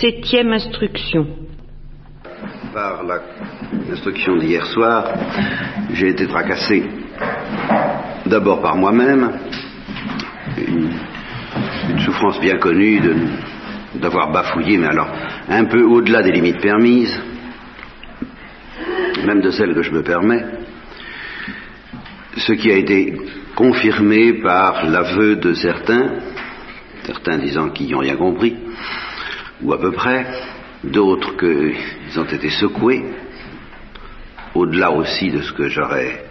Septième instruction. Par l'instruction d'hier soir, j'ai été tracassé d'abord par moi-même, une, souffrance bien connue d'avoir bafouillé, mais alors un peu au-delà des limites permises, même de celles que je me permets, ce qui a été confirmé par l'aveu de certains, certains disant qu'ils n'ont rien compris, ou à peu près, d'autres qu'ils ont été secoués, au-delà aussi de ce que j'aurais,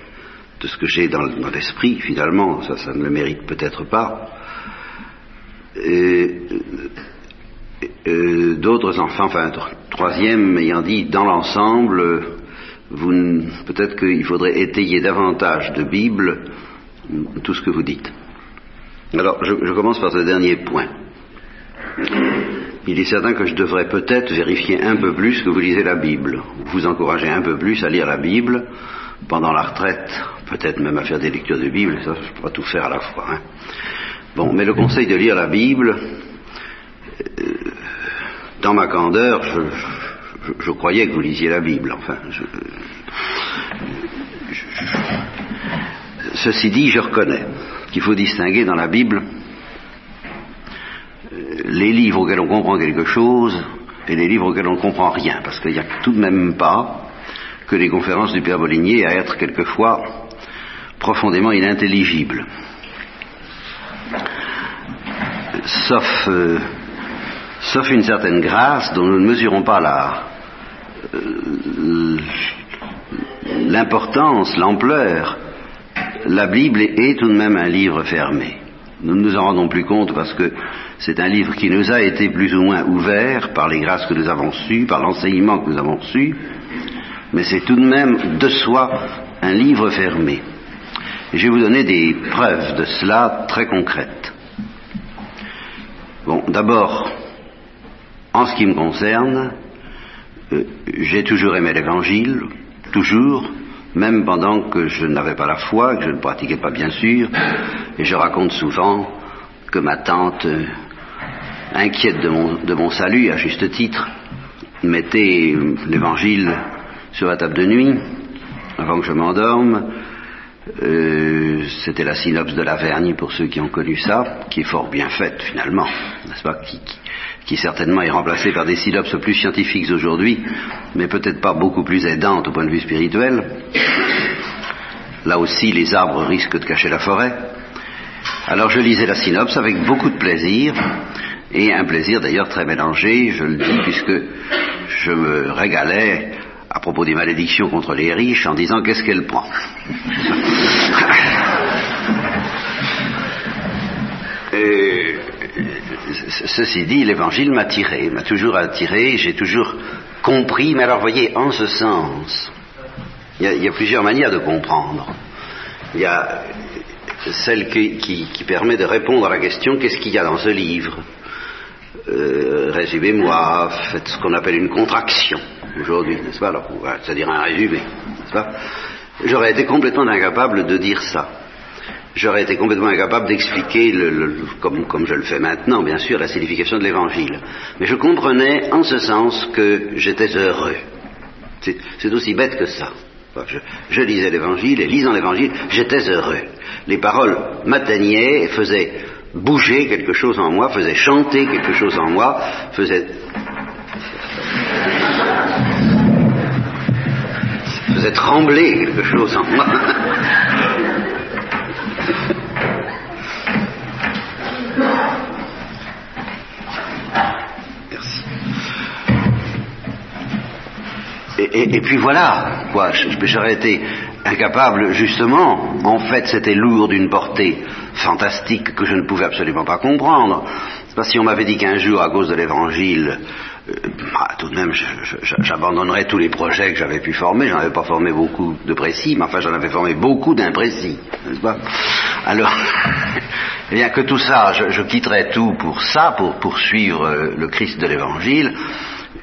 de ce que j'ai dans, l'esprit, finalement, ça, ne le mérite peut-être pas. Et, euh, d'autres enfants, enfin, troisième ayant dit, dans l'ensemble, vous, peut-être qu'il faudrait étayer davantage de Bible tout ce que vous dites. Alors, je commence par ce dernier point il est certain que je devrais peut-être vérifier un peu plus que vous lisez la Bible, vous encourager un peu plus à lire la Bible pendant la retraite, peut-être même à faire des lectures de Bible, ça je pas tout faire à la fois. Hein. Bon, mais le conseil de lire la Bible, euh, dans ma candeur, je, je, je, croyais que vous lisiez la Bible, enfin. ceci dit, je reconnais qu'il faut distinguer dans la Bible les livres auxquels on comprend quelque chose et les livres auxquels on ne comprend rien, parce qu'il n'y a tout de même pas que les conférences du Père Bolligné à être quelquefois profondément inintelligibles. Sauf, euh, sauf une certaine grâce dont nous ne mesurons pas la, euh, l'importance, l'ampleur, la Bible est tout de même un livre fermé. Nous ne nous en rendons plus compte parce que c'est un livre qui nous a été plus ou moins ouvert par les grâces que nous avons reçues, par l'enseignement que nous avons reçu, mais c'est tout de même de soi un livre fermé. Et je vais vous donner des preuves de cela très concrètes. Bon, d'abord, en ce qui me concerne, euh, j'ai toujours aimé l'Évangile, toujours, même pendant que je n'avais pas la foi, que je ne pratiquais pas bien sûr, et je raconte souvent que ma tante, inquiète de mon, salut, à juste titre, mettait l'évangile sur la table de nuit, avant que je m'endorme. Euh, C'était la synopse de la Vergne pour ceux qui ont connu ça, qui est fort bien faite finalement, n'est-ce pas qui, qui, qui, certainement est remplacée par des synopses plus scientifiques aujourd'hui, mais peut-être pas beaucoup plus aidantes au point de vue spirituel. Là aussi, les arbres risquent de cacher la forêt. Alors je lisais la synopse avec beaucoup de plaisir, et un plaisir d'ailleurs très mélangé, je le dis, puisque je me régalais à propos des malédictions contre les riches en disant qu'est-ce qu'elle prend. et, ceci dit, l'évangile m'a tiré, m'a toujours attiré, j'ai toujours compris, mais alors voyez, en ce sens, il y, a, plusieurs manières de comprendre. Il y a celle qui, permet de répondre à la question qu'est-ce qu'il y a dans ce livre? Euh, Résumez-moi, faites ce qu'on appelle une contraction aujourd'hui, n'est-ce pas C'est-à-dire un résumé, n'est-ce pas J'aurais été complètement incapable de dire ça. J'aurais été complètement incapable d'expliquer, comme, comme je le fais maintenant, bien sûr, la signification de l'Évangile. Mais je comprenais en ce sens que j'étais heureux. C'est aussi bête que ça. Je, je lisais l'Évangile et lisant l'Évangile, j'étais heureux. Les paroles m'atteignaient et faisaient bouger quelque chose en moi, faisait chanter quelque chose en moi, faisait faisait trembler quelque chose en moi. Merci. Et, puis voilà, quoi, j'aurais été incapable, justement, en fait c'était lourd d'une portée fantastique que je ne pouvais absolument pas comprendre. Si on m'avait dit qu'un jour, à cause de l'évangile, euh, bah, tout de même, j'abandonnerais tous les projets que j'avais pu former. J'en avais pas formé beaucoup de précis, mais enfin, j'en avais formé beaucoup d'imprécis, n'est-ce pas? Alors, eh bien que tout ça, je, je, quitterais tout pour ça, pour poursuivre euh, le Christ de l'évangile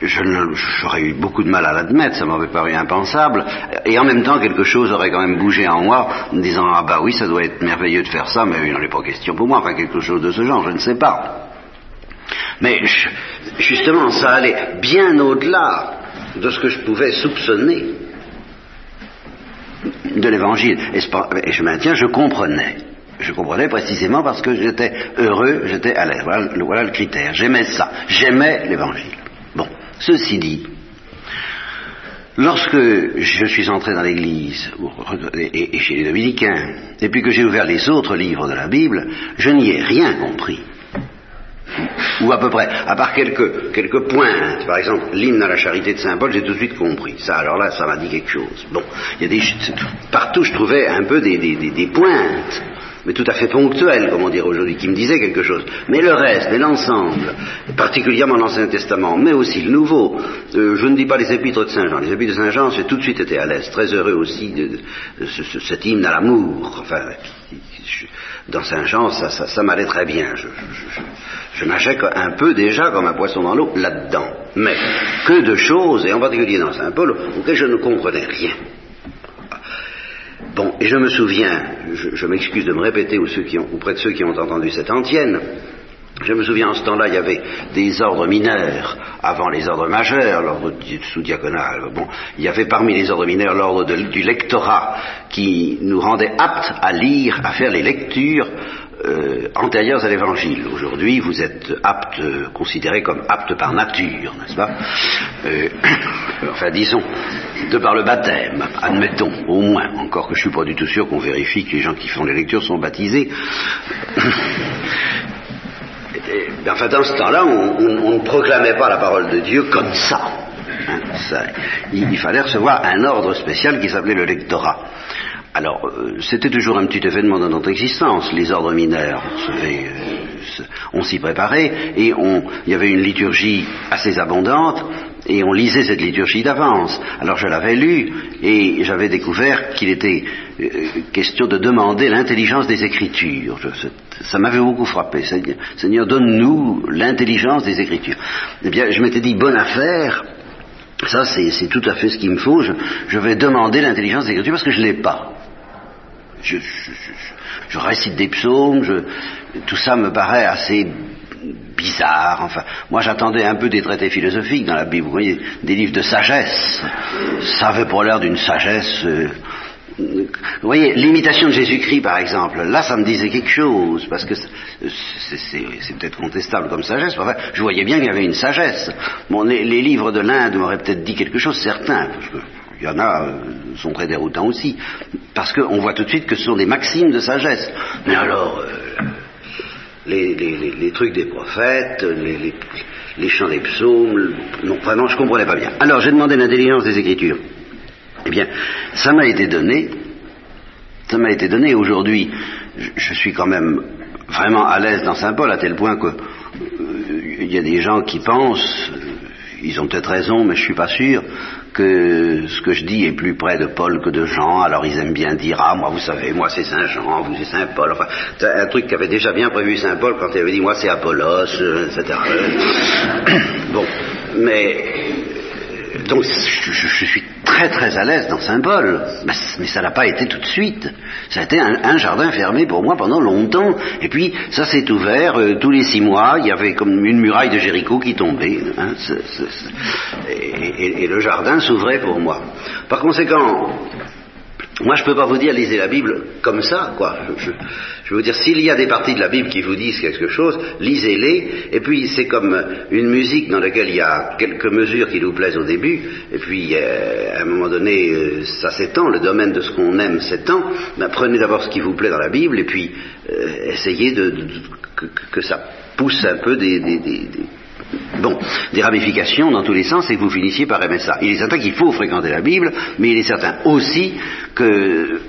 j'aurais eu beaucoup de mal à l'admettre, ça m'aurait paru impensable, et en même temps quelque chose aurait quand même bougé en moi, en disant ah bah oui ça doit être merveilleux de faire ça, mais il n'en est pas question pour moi, enfin quelque chose de ce genre, je ne sais pas. Mais justement, ça allait bien au-delà de ce que je pouvais soupçonner de l'évangile. Et je maintiens, je comprenais. Je comprenais précisément parce que j'étais heureux, j'étais à l'aise. Voilà, le critère. J'aimais ça. J'aimais l'évangile. Ceci dit, lorsque je suis entré dans l'église et chez les dominicains, et puis que j'ai ouvert les autres livres de la Bible, je n'y ai rien compris ou à peu près, à part quelques, quelques pointes, par exemple l'hymne à la charité de Saint Paul, j'ai tout de suite compris. Ça, alors là, ça m'a dit quelque chose. Bon, il y a des, partout je trouvais un peu des, des, des, pointes, mais tout à fait ponctuelles, comme on dirait aujourd'hui, qui me disaient quelque chose. Mais le reste, mais l'ensemble, particulièrement l'Ancien Testament, mais aussi le Nouveau, euh, je ne dis pas les épîtres de Saint Jean. Les épîtres de Saint Jean, j'ai tout de suite été à l'aise, très heureux aussi de, de, ce, cet hymne à l'amour. Enfin, dans Saint Jean, ça, ça, m'allait très bien. Je, je, un peu déjà comme un poisson dans l'eau là-dedans. Mais que de choses, et en particulier dans Saint-Paul, auxquelles je ne comprenais rien. Bon, et je me souviens, je, m'excuse de me répéter auprès de ceux qui ont entendu cette antienne, je me souviens en ce temps-là, il y avait des ordres mineurs avant les ordres majeurs, l'ordre sous-diaconal. Bon, il y avait parmi les ordres mineurs l'ordre du lectorat qui nous rendait aptes à lire, à faire les lectures euh, antérieures à l'évangile. Aujourd'hui, vous êtes apte, considéré comme apte par nature, n'est-ce pas? Euh, Enfin, disons, de par le baptême, admettons, au moins, encore que je suis pas du tout sûr qu'on vérifie que les gens qui font les lectures sont baptisés. enfin, dans ce temps-là, on, ne proclamait pas la parole de Dieu comme ça. Hein, il, fallait recevoir un ordre spécial qui s'appelait le lectorat. Alors, euh, c'était toujours un petit événement dans notre existence, les ordres mineurs. On s'y préparait et il y avait une liturgie assez abondante et on lisait cette liturgie d'avance. Alors je l'avais lu et j'avais découvert qu'il était euh, question de demander l'intelligence des Écritures. ça m'avait beaucoup frappé. Seigneur, donne-nous l'intelligence des Écritures. Eh bien, je m'étais dit, bonne affaire, ça c'est tout à fait ce qu'il me faut, je, vais demander l'intelligence des Écritures parce que je ne l'ai pas je, récite des psaumes, tout ça me paraît assez bizarre. Enfin, moi j'attendais un peu des traités philosophiques dans la Bible, des livres de sagesse. Ça avait pas l'air d'une sagesse. Euh, vous voyez, l'imitation de Jésus-Christ, par exemple, là, ça me disait quelque chose, parce que c'est peut-être contestable comme sagesse, enfin, je voyais bien qu'il y avait une sagesse. Les livres de l'Inde m'auraient peut-être dit quelque chose, certain, parce que il y en a, euh, sont très déroutants aussi, parce qu'on voit tout de suite que ce sont des maximes de sagesse. Mais alors, euh, les, trucs des prophètes, les, chants des psaumes, non, vraiment, je comprenais pas bien. Alors, j'ai demandé l'intelligence des Écritures. Eh bien, ça m'a été donné, ça m'a été donné. Aujourd'hui, je, suis quand même vraiment à l'aise dans Saint-Paul, à tel point que euh, il y a des gens qui pensent, ils ont peut-être raison, mais je suis pas sûr, que ce que je dis est plus près de Paul que de Jean, alors ils aiment bien dire Ah, moi vous savez, moi c'est Saint Jean, vous c'est Saint Paul. Enfin, c'est un truc qu'avait déjà bien prévu Saint Paul quand il avait dit Moi c'est Apollos, euh, etc. bon, mais donc je, suis très très à l'aise dans Saint-Paul, mais ça n'a pas été tout de suite. Ça a été un, jardin fermé pour moi pendant longtemps, et puis ça s'est ouvert euh, tous les six mois. Il y avait comme une muraille de Jéricho qui tombait, hein, et, le jardin s'ouvrait pour moi. Par conséquent, moi, je ne peux pas vous dire lisez la Bible comme ça, quoi. Je, je veux vous dire, s'il y a des parties de la Bible qui vous disent quelque chose, lisez-les. Et puis, c'est comme une musique dans laquelle il y a quelques mesures qui nous plaisent au début. Et puis, euh, à un moment donné, euh, ça s'étend. Le domaine de ce qu'on aime s'étend. Ben, prenez d'abord ce qui vous plaît dans la Bible, et puis euh, essayez de, que, ça pousse un peu des bon, des ramifications dans tous les sens et que vous finissiez par aimer ça. Il est certain qu'il faut fréquenter la Bible, mais il est certain aussi que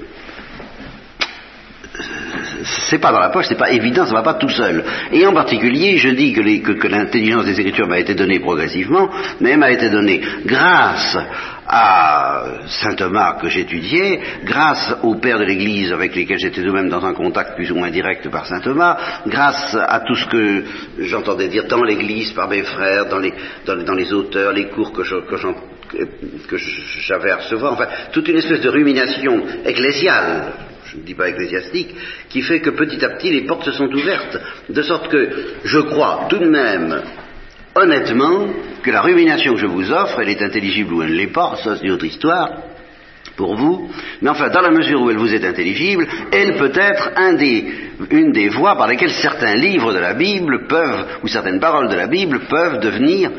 c'est pas dans la poche, c'est pas évident, ça va pas tout seul. Et en particulier, je dis que, l'intelligence des Écritures m'a été donnée progressivement, mais elle m'a été donnée grâce à saint Thomas que j'étudiais, grâce aux pères de l'Église avec lesquels j'étais tout-même dans un contact plus ou moins direct par saint Thomas, grâce à tout ce que j'entendais dire dans l'Église par mes frères, dans les, auteurs, les cours que j'avais à recevoir, enfin, toute une espèce de rumination ecclésiale, je ne dis pas ecclésiastique, qui fait que petit à petit les portes se sont ouvertes, de sorte que je crois tout de même honnêtement que la rumination que je vous offre, elle est intelligible ou elle ne l'est pas, ça c'est une autre histoire pour vous, mais enfin, dans la mesure où elle vous est intelligible, elle peut être une des voies par lesquelles certains livres de la Bible peuvent, ou certaines paroles de la Bible peuvent devenir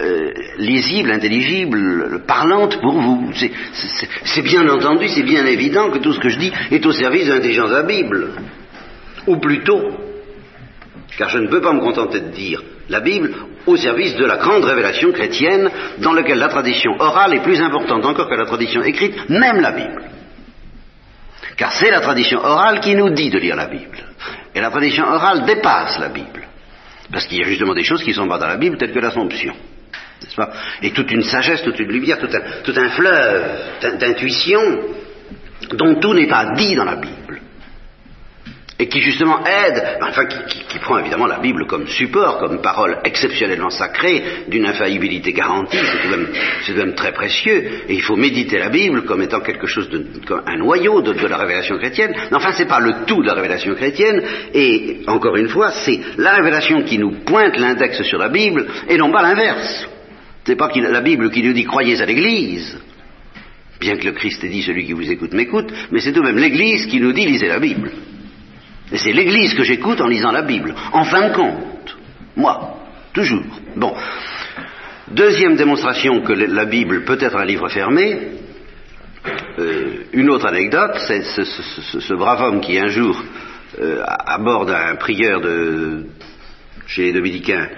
euh, lisibles, intelligibles, parlantes pour vous. C'est bien entendu, c'est bien évident que tout ce que je dis est au service de l'intelligence de la Bible. Ou plutôt, car je ne peux pas me contenter de dire la Bible au service de la grande révélation chrétienne dans laquelle la tradition orale est plus importante encore que la tradition écrite, même la Bible. Car c'est la tradition orale qui nous dit de lire la Bible. Et la tradition orale dépasse la Bible. Parce qu'il y a justement des choses qui sont pas dans la Bible, telles que l'Assomption. Et toute une sagesse, toute une lumière, tout un, tout un fleuve d'intuition dont tout n'est pas dit dans la Bible et qui justement aide, enfin qui, prend évidemment la Bible comme support, comme parole exceptionnellement sacrée, d'une infaillibilité garantie, c'est quand, même très précieux, et il faut méditer la Bible comme étant quelque chose de, un noyau de, la révélation chrétienne, mais enfin c'est pas le tout de la révélation chrétienne, et encore une fois, c'est la révélation qui nous pointe l'index sur la Bible, et non pas l'inverse. C'est pas la Bible qui nous dit croyez à l'Église, bien que le Christ ait dit celui qui vous écoute m'écoute, mais c'est tout de même l'Église qui nous dit lisez la Bible. Et c'est l'Église que j'écoute en lisant la Bible. En fin de compte, moi, toujours. Bon. Deuxième démonstration que la Bible peut être un livre fermé. Euh, une autre anecdote, c'est ce, brave homme qui un jour euh, aborde un prieur chez les dominicains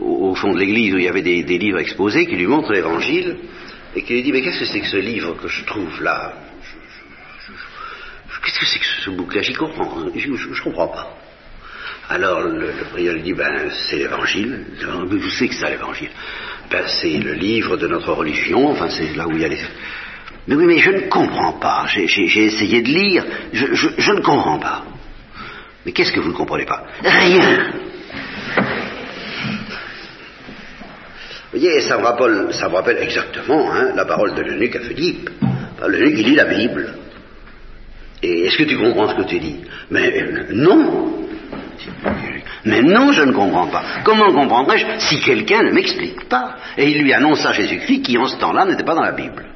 au, fond de l'église où il y avait des livres exposés, qui lui montre l'évangile et qui lui dit mais qu'est-ce que c'est que ce livre que je trouve là? Qu'est-ce que c'est que ce bouquin J'y comprends. Je ne comprends pas. Alors le, prieur lui dit, ben c'est l'évangile. Je sais que c'est l'évangile. Ben c'est le livre de notre religion, enfin c'est là où il y a les... Mais oui, mais je ne comprends pas. J'ai essayé de lire, je, je, ne comprends pas. Mais qu'est-ce que vous ne comprenez pas? Rien. Vous voyez, ça me rappelle, ça me rappelle exactement hein, la parole de l'eunuque à Philippe. L'eunuque, il lit la Bible. Et est-ce que tu comprends ce que tu dis? Mais non. Mais non, je ne comprends pas. Comment comprendrais-je si quelqu'un ne m'explique pas? Et il lui annonça Jésus-Christ qui en ce temps-là n'était pas dans la Bible.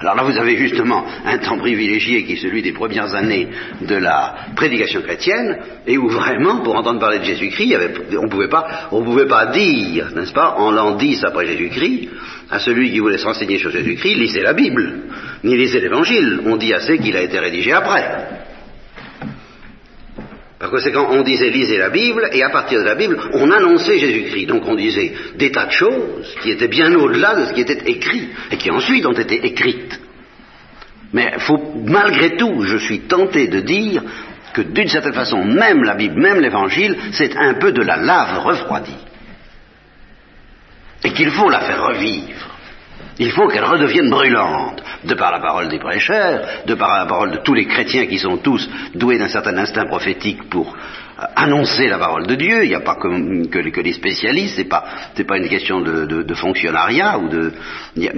Alors là, vous avez justement un temps privilégié qui est celui des premières années de la prédication chrétienne, et où vraiment, pour entendre parler de Jésus-Christ, on ne pouvait pas, dire, n'est-ce pas, en l'an 10 après Jésus-Christ, à celui qui voulait s'enseigner sur Jésus-Christ, lisez la Bible, ni lisez l'Évangile. On dit assez qu'il a été rédigé après. Par conséquent, on disait lisez la Bible, et à partir de la Bible, on annonçait Jésus-Christ. Donc on disait des tas de choses qui étaient bien au-delà de ce qui était écrit, et qui ensuite ont été écrites. Mais malgré tout, je suis tenté de dire que d'une certaine façon, même la Bible, même l'Évangile, c'est un peu de la lave refroidie. Et qu'il faut la faire revivre. Il faut qu'elle redevienne brûlante, de par la parole des prêcheurs, de par la parole de tous les chrétiens qui sont tous doués d'un certain instinct prophétique pour euh, annoncer la parole de Dieu. Il n'y a pas que, les spécialistes, c'est pas pas une question de, fonctionnariat ou de il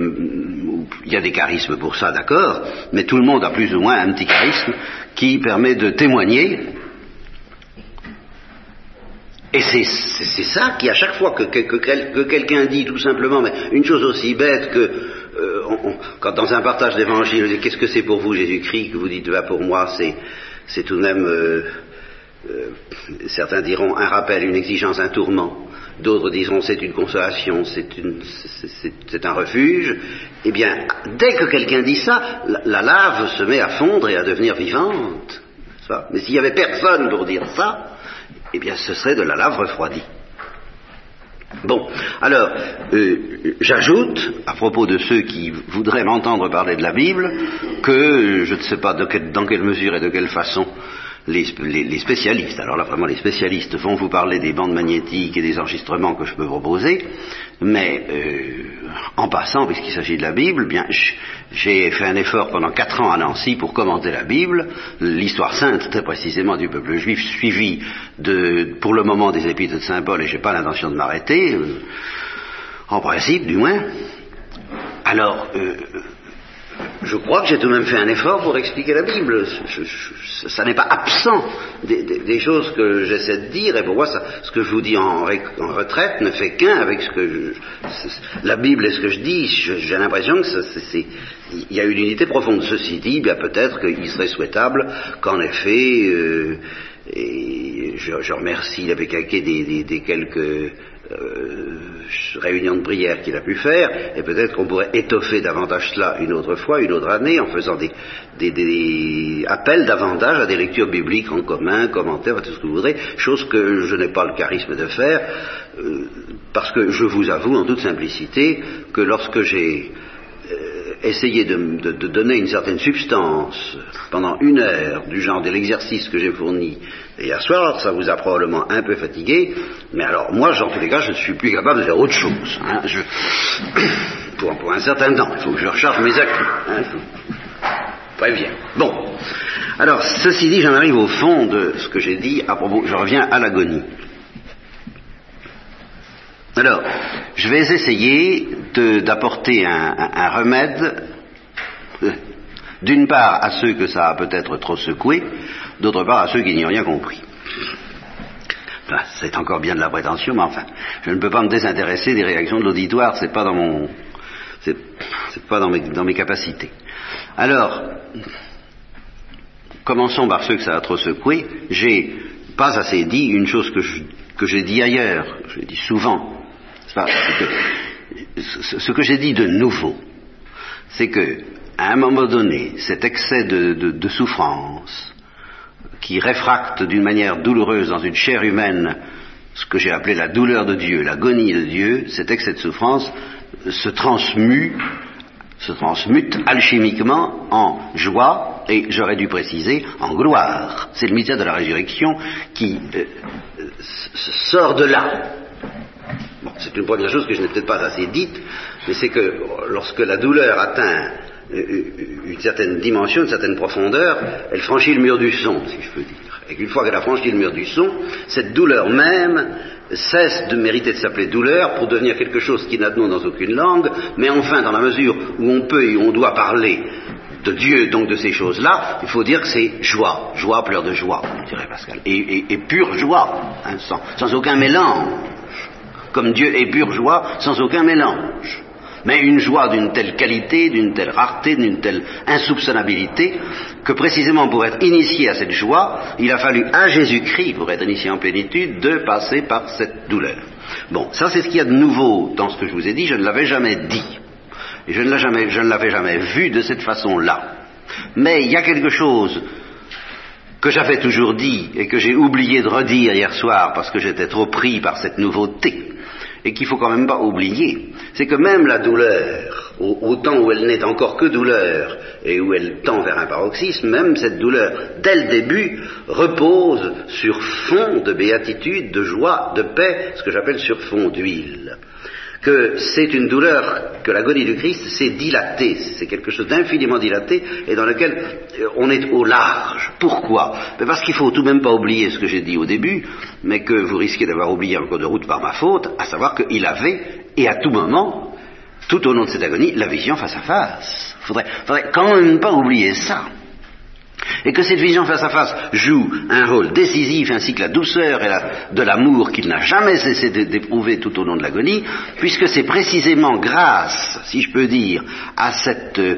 y, a, des charismes pour ça, d'accord, mais tout le monde a plus ou moins un petit charisme qui permet de témoigner et c'est ça qui, à chaque fois que, quelqu'un dit tout simplement, mais une chose aussi bête que, euh, quand dans un partage d'évangile, qu'est-ce que c'est pour vous Jésus-Christ, que vous dites, bah, pour moi, c'est tout de même, euh, euh, certains diront un rappel, une exigence, un tourment. D'autres diront c'est une consolation, c'est un refuge. Eh bien, dès que quelqu'un dit ça, la, la, lave se met à fondre et à devenir vivante. Mais s'il n'y avait personne pour dire ça, eh bien ce serait de la lave refroidie. Bon, alors, euh, j'ajoute, à propos de ceux qui voudraient m'entendre parler de la Bible, que je ne sais pas dans quelle mesure et de quelle façon les, spécialistes, alors là vraiment les spécialistes vont vous parler des bandes magnétiques et des enregistrements que je peux proposer, mais euh, en passant, puisqu'il s'agit de la Bible, bien j'ai fait un effort pendant quatre ans à Nancy pour commenter la Bible, l'histoire sainte très précisément du peuple juif, suivi de, pour le moment des épîtres de Saint Paul, et j'ai pas l'intention de m'arrêter, euh, en principe du moins. Alors, euh, je crois que j'ai tout de même fait un effort pour expliquer la Bible. ça n'est pas absent des, choses que j'essaie de dire, et pour moi, ce que je vous dis en, retraite ne fait qu'un avec ce que je, la Bible et ce que je dis. J'ai l'impression que il y a une unité profonde. Ceci dit, bien peut-être qu'il serait souhaitable qu'en effet, euh, et je, remercie l'abbé Caquet des quelques euh, réunion de prière qu'il a pu faire, et peut-être qu'on pourrait étoffer davantage cela une autre fois, une autre année, en faisant des, appels davantage à des lectures bibliques en commun, commentaires, tout ce que vous voudrez, chose que je n'ai pas le charisme de faire, euh, parce que je vous avoue en toute simplicité que lorsque j'ai essayer de, donner une certaine substance pendant une heure du genre de l'exercice que j'ai fourni hier soir, ça vous a probablement un peu fatigué, mais alors moi, en tous les cas, je ne suis plus capable de faire autre chose. Hein. pour, un certain temps, il faut que je recharge mes actes. Hein, préviens. Bon. Alors, ceci dit, j'en arrive au fond de ce que j'ai dit à propos, je reviens à l'agonie. Alors, je vais essayer d'apporter un, remède, euh, d'une part à ceux que ça a peut-être trop secoué, d'autre part à ceux qui n'y ont rien compris. c'est encore bien de la prétention, mais enfin, je ne peux pas me désintéresser des réactions de l'auditoire, c'est pas dans mon, c'est pas dans mes, dans mes capacités. Alors, commençons par ceux que ça a trop secoué. J'ai pas assez dit une chose que que j'ai dit ailleurs, je l'ai dit souvent, ce que j'ai dit de nouveau, c'est que, à un moment donné, cet excès de, souffrance qui réfracte d'une manière douloureuse dans une chair humaine ce que j'ai appelé la douleur de Dieu, l'agonie de Dieu, cet excès de souffrance se transmute, se transmute alchimiquement en joie et j'aurais dû préciser en gloire. C'est le mystère de la résurrection qui euh, sort de là c'est une première chose que je n'ai peut-être pas assez dite, mais c'est que lorsque la douleur atteint une certaine dimension, une certaine profondeur, elle franchit le mur du son, si je peux dire. Et qu'une fois qu'elle a franchi le mur du son, cette douleur même cesse de mériter de s'appeler douleur pour devenir quelque chose qui n'a de nom dans aucune langue, mais enfin, dans la mesure où on peut et on doit parler de Dieu, donc de ces choses-là, il faut dire que c'est joie, joie, pleurs de joie, dirait Pascal, et, pure joie, hein, sans aucun mélange comme Dieu est pure joie, sans aucun mélange. Mais une joie d'une telle qualité, d'une telle rareté, d'une telle insoupçonnabilité, que précisément pour être initié à cette joie, il a fallu à Jésus-Christ, pour être initié en plénitude, de passer par cette douleur. Bon, ça c'est ce qu'il y a de nouveau dans ce que je vous ai dit, je ne l'avais jamais dit. Et je ne l'avais jamais vu de cette façon-là. Mais il y a quelque chose que j'avais toujours dit et que j'ai oublié de redire hier soir parce que j'étais trop pris par cette nouveauté et qu'il faut quand même pas oublier, c'est que même la douleur, au, temps où elle n'est encore que douleur et où elle tend vers un paroxysme, même cette douleur, dès le début, repose sur fond de béatitude, de joie, de paix, ce que j'appelle sur fond d'huile. Que c'est une douleur que l'agonie du Christ s'est dilatée, c'est quelque chose d'infiniment dilaté et dans lequel euh, on est au large. Pourquoi? Parce qu'il faut tout de même pas oublier ce que j'ai dit au début, mais que vous risquez d'avoir oublié en cours de route par ma faute, à savoir qu'il avait, et à tout moment, tout au long de cette agonie, la vision face à face. Il faudrait, faudrait quand même pas oublier ça et que cette vision face à face joue un rôle décisif ainsi que la douceur et de l'amour qu'il n'a jamais cessé d'éprouver tout au long de l'agonie, puisque c'est précisément grâce, si je peux dire, à cet euh,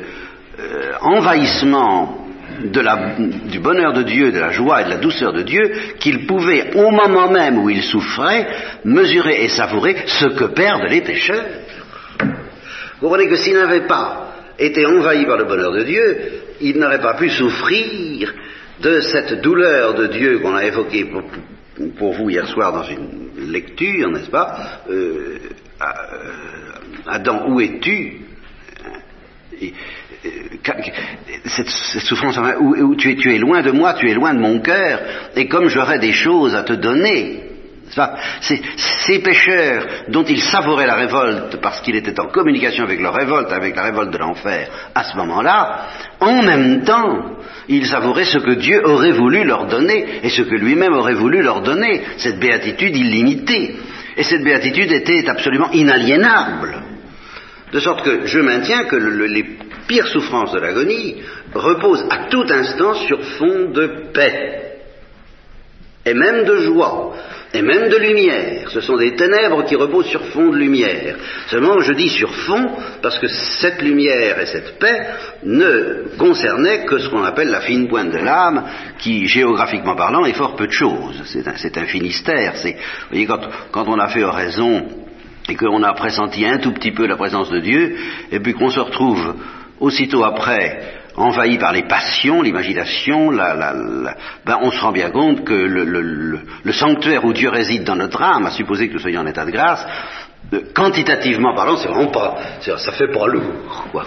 envahissement du bonheur de Dieu, de la joie et de la douceur de Dieu, qu'il pouvait, au moment même où il souffrait, mesurer et savourer ce que perdent les pécheurs. Vous comprenez que s'il n'avait pas été envahi par le bonheur de Dieu, il n'aurait pas pu souffrir de cette douleur de Dieu qu'on a évoquée pour, vous hier soir dans une lecture, n'est-ce pas euh, euh, Adam, où es-tu euh, cette, souffrance, tu, es, tu es loin de moi, tu es loin de mon cœur, et comme j'aurais des choses à te donner, ces pécheurs dont il savourait la révolte parce qu'il était en communication avec leur révolte, avec la révolte de l'enfer, à ce moment-là, en même temps, ils savouraient ce que Dieu aurait voulu leur donner et ce que lui-même aurait voulu leur donner, cette béatitude illimitée. Et cette béatitude était absolument inaliénable. De sorte que je maintiens que pire souffrance de l'agonie repose à tout instant sur fond de paix, et même de joie, et même de lumière. Ce sont des ténèbres qui reposent sur fond de lumière. Seulement, je dis sur fond parce que cette lumière et cette paix ne concernaient que ce qu'on appelle la fine pointe de l'âme, qui, géographiquement parlant, est fort peu de choses. C'est un, finistère. Vous voyez, quand, quand on a fait oraison et qu'on a pressenti un tout petit peu la présence de Dieu, et puis qu'on se retrouve aussitôt après envahi par les passions, l'imagination, la, la, la, ben on se rend bien compte que le, le, le, sanctuaire où Dieu réside dans notre âme, à supposer que nous soyons en état de grâce, euh, quantitativement parlant, c'est vraiment pas, ça fait pas lourd, quoi.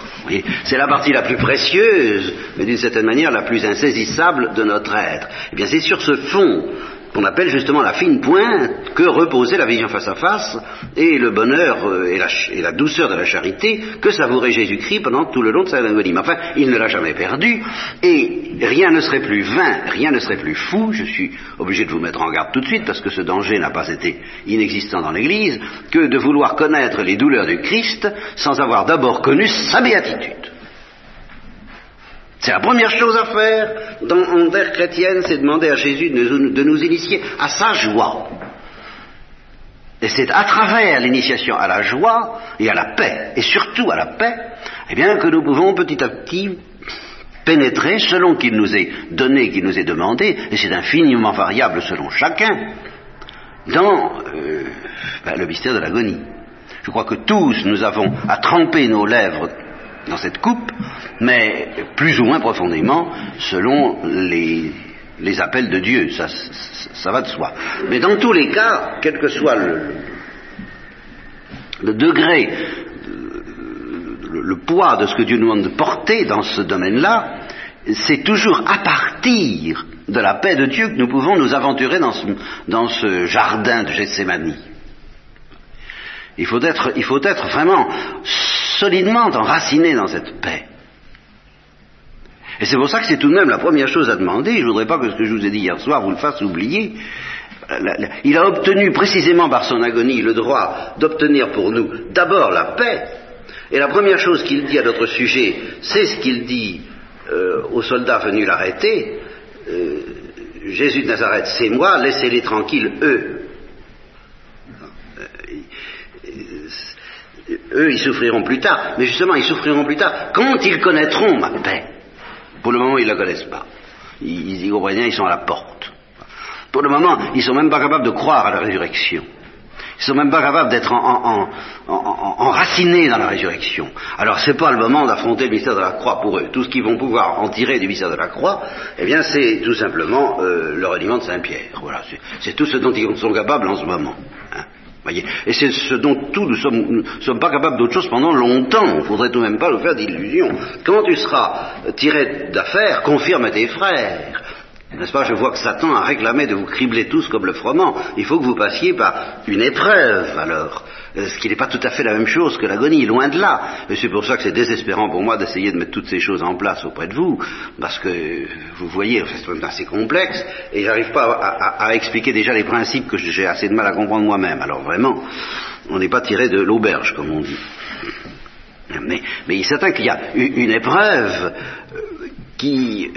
C'est la partie la plus précieuse, mais d'une certaine manière la plus insaisissable de notre être. Eh bien, c'est sur ce fond qu'on appelle justement la fine pointe que reposait la vision face à face et le bonheur euh, et, la, douceur de la charité que savourait Jésus-Christ pendant tout le long de sa agonie. Enfin, il ne l'a jamais perdu et rien ne serait plus vain, rien ne serait plus fou, je suis obligé de vous mettre en garde tout de suite parce que ce danger n'a pas été inexistant dans l'Église, que de vouloir connaître les douleurs du Christ sans avoir d'abord connu sa béatitude. C'est la première chose à faire dans, en terre chrétienne, c'est demander à Jésus de nous, initier à sa joie. Et c'est à travers l'initiation à la joie et à la paix, et surtout à la paix, eh bien, que nous pouvons petit à petit pénétrer selon qu'il nous est donné, qu'il nous est demandé, et c'est infiniment variable selon chacun, dans euh, ben, le mystère de l'agonie. Je crois que tous nous avons à tremper nos lèvres dans cette coupe, mais plus ou moins profondément selon les, appels de Dieu, ça, va de soi. Mais dans tous les cas, quel que soit le, degré, le, le, poids de ce que Dieu nous demande de porter dans ce domaine-là, c'est toujours à partir de la paix de Dieu que nous pouvons nous aventurer dans ce, dans ce jardin de Gethsemane. Il faut être, il faut être vraiment solidement enraciné dans cette paix. Et c'est pour ça que c'est tout de même la première chose à demander. Je ne voudrais pas que ce que je vous ai dit hier soir vous le fasse oublier. Il a obtenu précisément par son agonie le droit d'obtenir pour nous d'abord la paix. Et la première chose qu'il dit à notre sujet, c'est ce qu'il dit euh, aux soldats venus l'arrêter. Euh, Jésus de Nazareth, c'est moi, laissez-les tranquilles, eux. Eux, ils souffriront plus tard, mais justement, ils souffriront plus tard quand ils connaîtront ma paix. Pour le moment, ils ne la connaissent pas. Ils, ils sont à la porte. Pour le moment, ils ne sont même pas capables de croire à la résurrection. Ils sont même pas capables d'être en, en, en, enracinés dans la résurrection. Alors c'est pas le moment d'affronter le mystère de la croix pour eux. Tout ce qu'ils vont pouvoir en tirer du mystère de la croix, eh bien c'est tout simplement euh, le reniement de Saint-Pierre. Voilà, c'est tout ce dont ils sont capables en ce moment. Et c'est ce dont nous sommes, sommes pas capables d'autre chose pendant longtemps. Il ne faudrait tout de même pas nous faire d'illusions. Quand tu seras tiré d'affaire, confirme tes frères. N'est-ce pas? Je vois que Satan a réclamé de vous cribler tous comme le froment. Il faut que vous passiez par une épreuve, alors. Ce qui n'est pas tout à fait la même chose que l'agonie, loin de là. Et c'est pour ça que c'est désespérant pour moi d'essayer de mettre toutes ces choses en place auprès de vous, parce que vous voyez, c'est assez complexe, et j'arrive pas à, expliquer déjà les principes que j'ai assez de mal à comprendre moi-même. Alors vraiment, on n'est pas tiré de l'auberge, comme on dit. Mais, mais il est certain qu'il y a une épreuve qui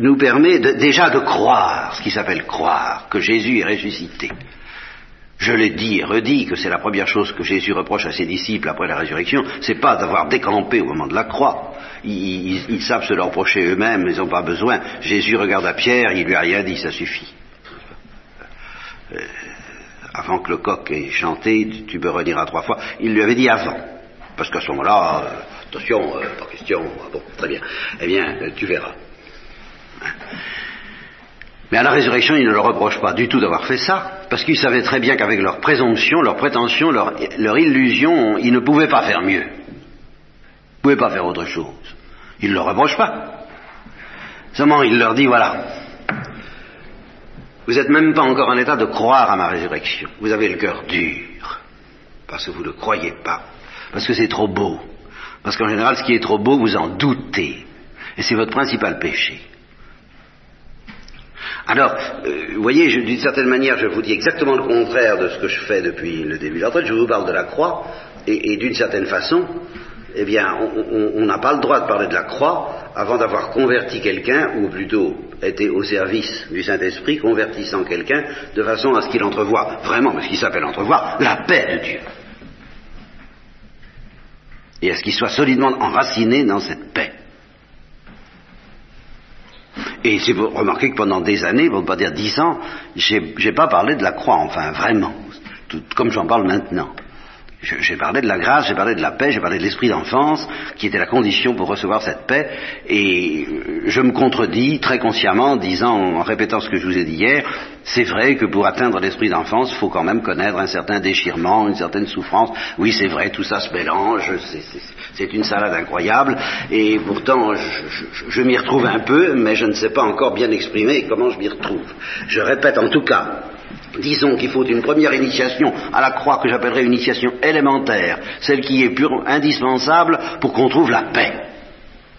nous permet de, déjà de croire, ce qui s'appelle croire, que Jésus est ressuscité. Je l'ai dit et redit que c'est la première chose que Jésus reproche à ses disciples après la résurrection, c'est pas d'avoir décampé au moment de la croix. Ils, savent se le reprocher eux-mêmes, ils n'ont pas besoin. Jésus regarde à Pierre, il lui a rien dit, ça suffit. Euh, avant que le coq ait chanté, tu, redire à trois fois, il lui avait dit avant. Parce qu'à ce moment-là, euh, attention, euh, pas question, bon, très bien. Eh bien, tu verras. Mais à la résurrection, ils ne leur reprochent pas du tout d'avoir fait ça, parce qu'ils savaient très bien qu'avec leur présomption, leur prétention, leur, leur, illusion, ils ne pouvaient pas faire mieux. Ils ne pouvaient pas faire autre chose. Ils ne leur reprochent pas. Seulement, il leur dit, voilà, vous n'êtes même pas encore en état de croire à ma résurrection. Vous avez le cœur dur, parce que vous ne croyez pas, parce que c'est trop beau. Parce qu'en général, ce qui est trop beau, vous en doutez. Et c'est votre principal péché. Alors, euh, vous voyez, d'une certaine manière, je vous dis exactement le contraire de ce que je fais depuis le début de la. Je vous parle de la croix, et, d'une certaine façon, eh bien, on n'a pas le droit de parler de la croix avant d'avoir converti quelqu'un, ou plutôt été au service du Saint-Esprit, convertissant quelqu'un, de façon à ce qu'il entrevoie, vraiment, ce qui s'appelle entrevoir, la paix de Dieu. Et à ce qu'il soit solidement enraciné dans cette paix. Et c'est vous remarquez que pendant des années, pour ne pas dire dix ans, j'ai pas parlé de la croix, enfin vraiment, tout, comme j'en parle maintenant. J'ai parlé de la grâce, j'ai parlé de la paix, j'ai parlé de l'esprit d'enfance, qui était la condition pour recevoir cette paix, et je me contredis très consciemment en disant, en répétant ce que je vous ai dit hier, c'est vrai que pour atteindre l'esprit d'enfance, il faut quand même connaître un certain déchirement, une certaine souffrance. Oui, c'est vrai, tout ça se mélange, c'est une salade incroyable, et pourtant, je m'y retrouve un peu, mais je ne sais pas encore bien exprimer comment je m'y retrouve. Je répète en tout cas, Disons qu'il faut une première initiation à la croix que j'appellerais une initiation élémentaire, celle qui est indispensable pour qu'on trouve la paix.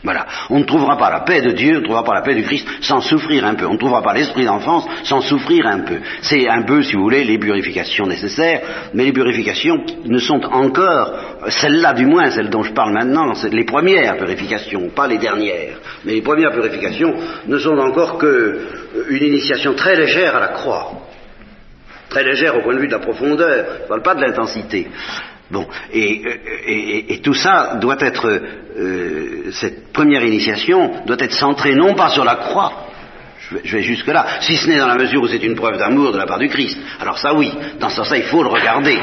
Voilà. On ne trouvera pas la paix de Dieu, on ne trouvera pas la paix du Christ sans souffrir un peu. On ne trouvera pas l'esprit d'enfance sans souffrir un peu. C'est un peu, si vous voulez, les purifications nécessaires, mais les purifications ne sont encore, celles-là du moins, celles dont je parle maintenant, les premières purifications, pas les dernières. Mais les premières purifications ne sont encore qu'une initiation très légère à la croix très légère au point de vue de la profondeur, je ne parle pas de l'intensité. Bon, et, tout ça doit être, euh, cette première initiation doit être centrée non pas sur la croix, je vais, jusque-là, si ce n'est dans la mesure où c'est une preuve d'amour de la part du Christ. Alors ça oui, dans ce sens-là, il faut le regarder,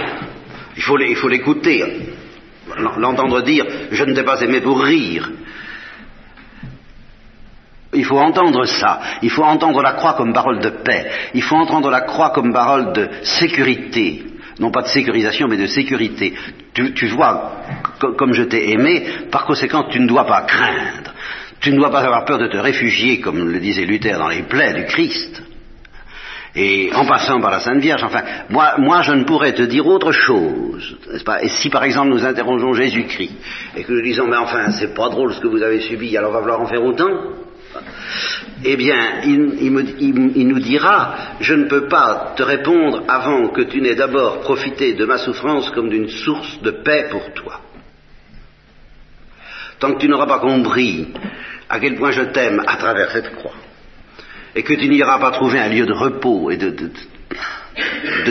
il faut l'écouter, l'entendre dire, je ne t'ai pas aimé pour rire, il faut entendre ça. Il faut entendre la croix comme parole de paix. Il faut entendre la croix comme parole de sécurité. Non pas de sécurisation, mais de sécurité. Tu, vois, comme je t'ai aimé, par conséquent, tu ne dois pas craindre. Tu ne dois pas avoir peur de te réfugier, comme le disait Luther, dans les plaies du Christ. Et en passant par la Sainte Vierge, enfin, moi, moi je ne pourrais te dire autre chose, n'est-ce pas? Et si par exemple nous interrogeons Jésus-Christ, et que nous disons, mais enfin, c'est pas drôle ce que vous avez subi, alors va falloir en faire autant? Eh bien, il, nous dira, je ne peux pas te répondre avant que tu n'aies d'abord profité de ma souffrance comme d'une source de paix pour toi. Tant que tu n'auras pas compris à quel point je t'aime à travers cette croix, et que tu n'iras pas trouver un lieu de repos et de,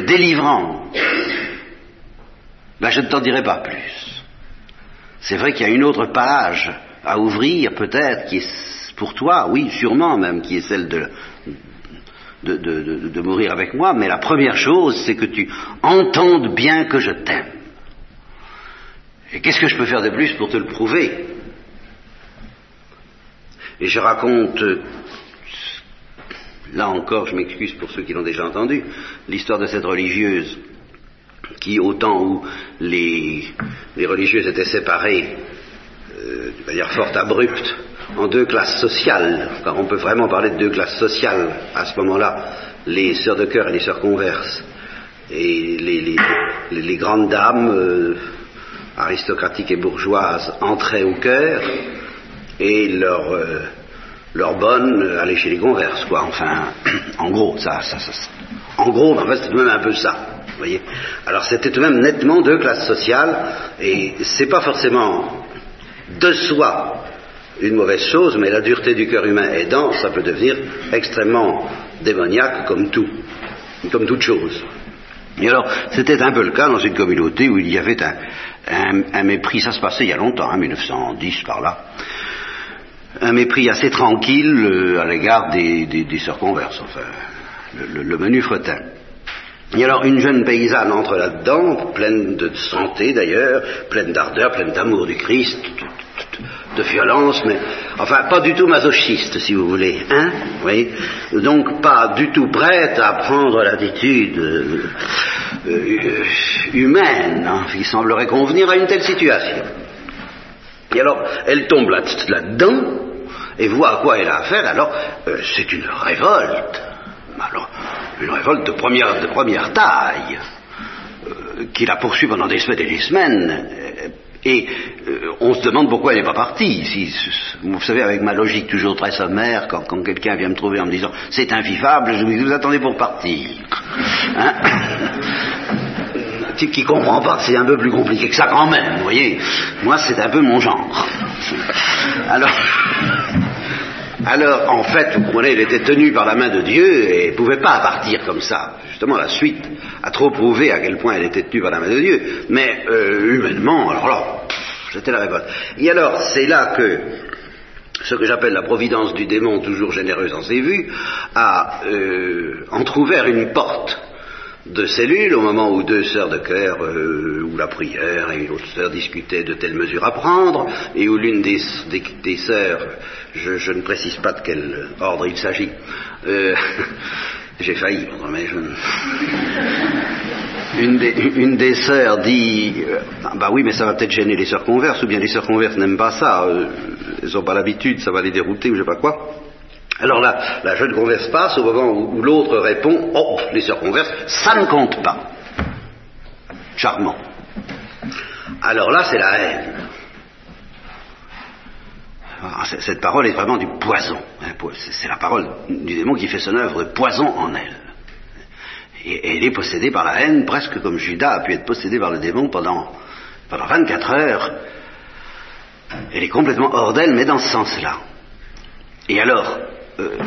délivrance, ben je ne t'en dirai pas plus. C'est vrai qu'il y a une autre page à ouvrir, peut-être, qui est pour toi, oui, sûrement même, qui est celle de, de, mourir avec moi, mais la première chose, c'est que tu entendes bien que je t'aime. Et qu'est-ce que je peux faire de plus pour te le prouver? Et je raconte, là encore, je m'excuse pour ceux qui l'ont déjà entendu, l'histoire de cette religieuse qui, au temps où les, religieuses étaient séparées euh, de manière fort abrupte, en deux classes sociales, car on peut vraiment parler de deux classes sociales à ce moment-là, les sœurs de cœur et les sœurs converses, et les, grandes dames euh, aristocratiques et bourgeoises entraient au cœur, et leur bonnes allaient chez les converses, quoi. Enfin, en gros, ça, en gros, fait, c'était même un peu ça. Vous voyez Alors c'était tout de même nettement deux classes sociales, et c'est pas forcément de soi une mauvaise chose, mais la dureté du cœur humain aidant, ça peut devenir extrêmement démoniaque comme tout, comme toute chose. Et alors, c'était un peu le cas dans une communauté où il y avait un, mépris, ça se passait il y a longtemps, hein, 1910 par là, un mépris assez tranquille euh, à l'égard des, des, sœurs converses, enfin, le, menu fretin. Et alors une jeune paysanne entre là-dedans, pleine de santé d'ailleurs, pleine d'ardeur, pleine d'amour du Christ, de violence, mais enfin pas du tout masochiste, si vous voulez, hein oui Donc pas du tout prête à prendre l'attitude euh, euh, humaine hein, qui semblerait convenir à une telle situation. Et alors, elle tombe là-dedans et voit à quoi elle a affaire. Alors, euh, c'est une révolte. Alors, une révolte de première, de première taille qui la poursuit pendant des semaines et des semaines et euh, on se demande pourquoi elle n'est pas partie. Si, vous savez, avec ma logique toujours très sommaire, quand, quelqu'un vient me trouver en me disant c'est invivable, je me dis vous attendez pour partir. Hein type qui comprend pas c'est un peu plus compliqué que ça quand même, vous voyez. Moi, c'est un peu mon genre. Alors, en fait, vous comprenez, il était tenu par la main de Dieu et ne pouvait pas partir comme ça. Justement, la suite a trop prouvé à quel point il était tenu par la main de Dieu. Mais euh, humainement, alors là, c'était la révolte. Et alors, c'est là que ce que j'appelle la providence du démon, toujours généreuse en ses vues, a euh, entr'ouvert une porte de cellules au moment où deux sœurs de cœur, euh, où la prière et une autre sœur discutaient de telles mesures à prendre, et où l'une des, des, sœurs, je, ne précise pas de quel ordre il s'agit, euh, j'ai failli, mais je... Une des, une des sœurs dit euh, Bah oui, mais ça va peut-être gêner les sœurs converses, ou bien les sœurs converses n'aiment pas ça, elles n'ont pas l'habitude, ça va les dérouter, ou je sais pas quoi. Alors là, la jeune converse passe au moment où, l'autre répond Oh, les sœurs converses, ça ne compte pas. Charmant. Alors là, c'est la haine. Cette parole est vraiment du poison. Hein, c'est la parole du démon qui fait son œuvre de poison en elle. Et elle est possédée par la haine, presque comme Judas a pu être possédé par le démon pendant, pendant 24 heures. Elle est complètement hors d'elle, mais dans ce sens-là. Et alors, euh,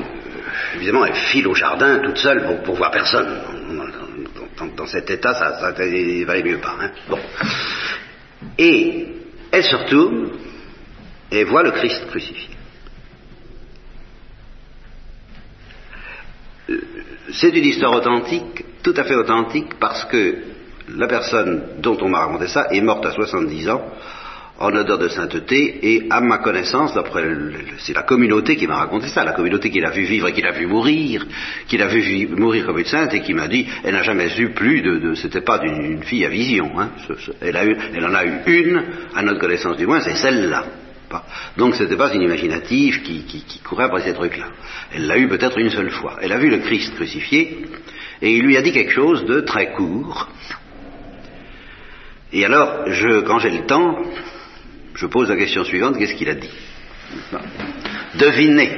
évidemment, elle file au jardin toute seule pour, voir personne. Dans, cet état, ça, ça valait mieux pas. Hein. Bon. Et elle se et voit le Christ crucifié. C'est une histoire authentique, tout à fait authentique, parce que la personne dont on m'a raconté ça est morte à 70 ans en odeur de sainteté, et à ma connaissance, c'est la communauté qui m'a raconté ça, la communauté qui l'a vu vivre et qui l'a vu mourir, qui l'a vu mourir comme une sainte et qui m'a dit, elle n'a jamais eu plus de, c'était pas d'une fille à vision, hein, elle en a eu une, à notre connaissance du moins, c'est celle-là. Donc c'était pas une imaginative qui, courait après ces trucs-là. Elle l'a eu peut-être une seule fois. Elle a vu le Christ crucifié, et il lui a dit quelque chose de très court. Et alors, quand j'ai le temps, je pose la question suivante, qu'est-ce qu'il a dit? Devinez.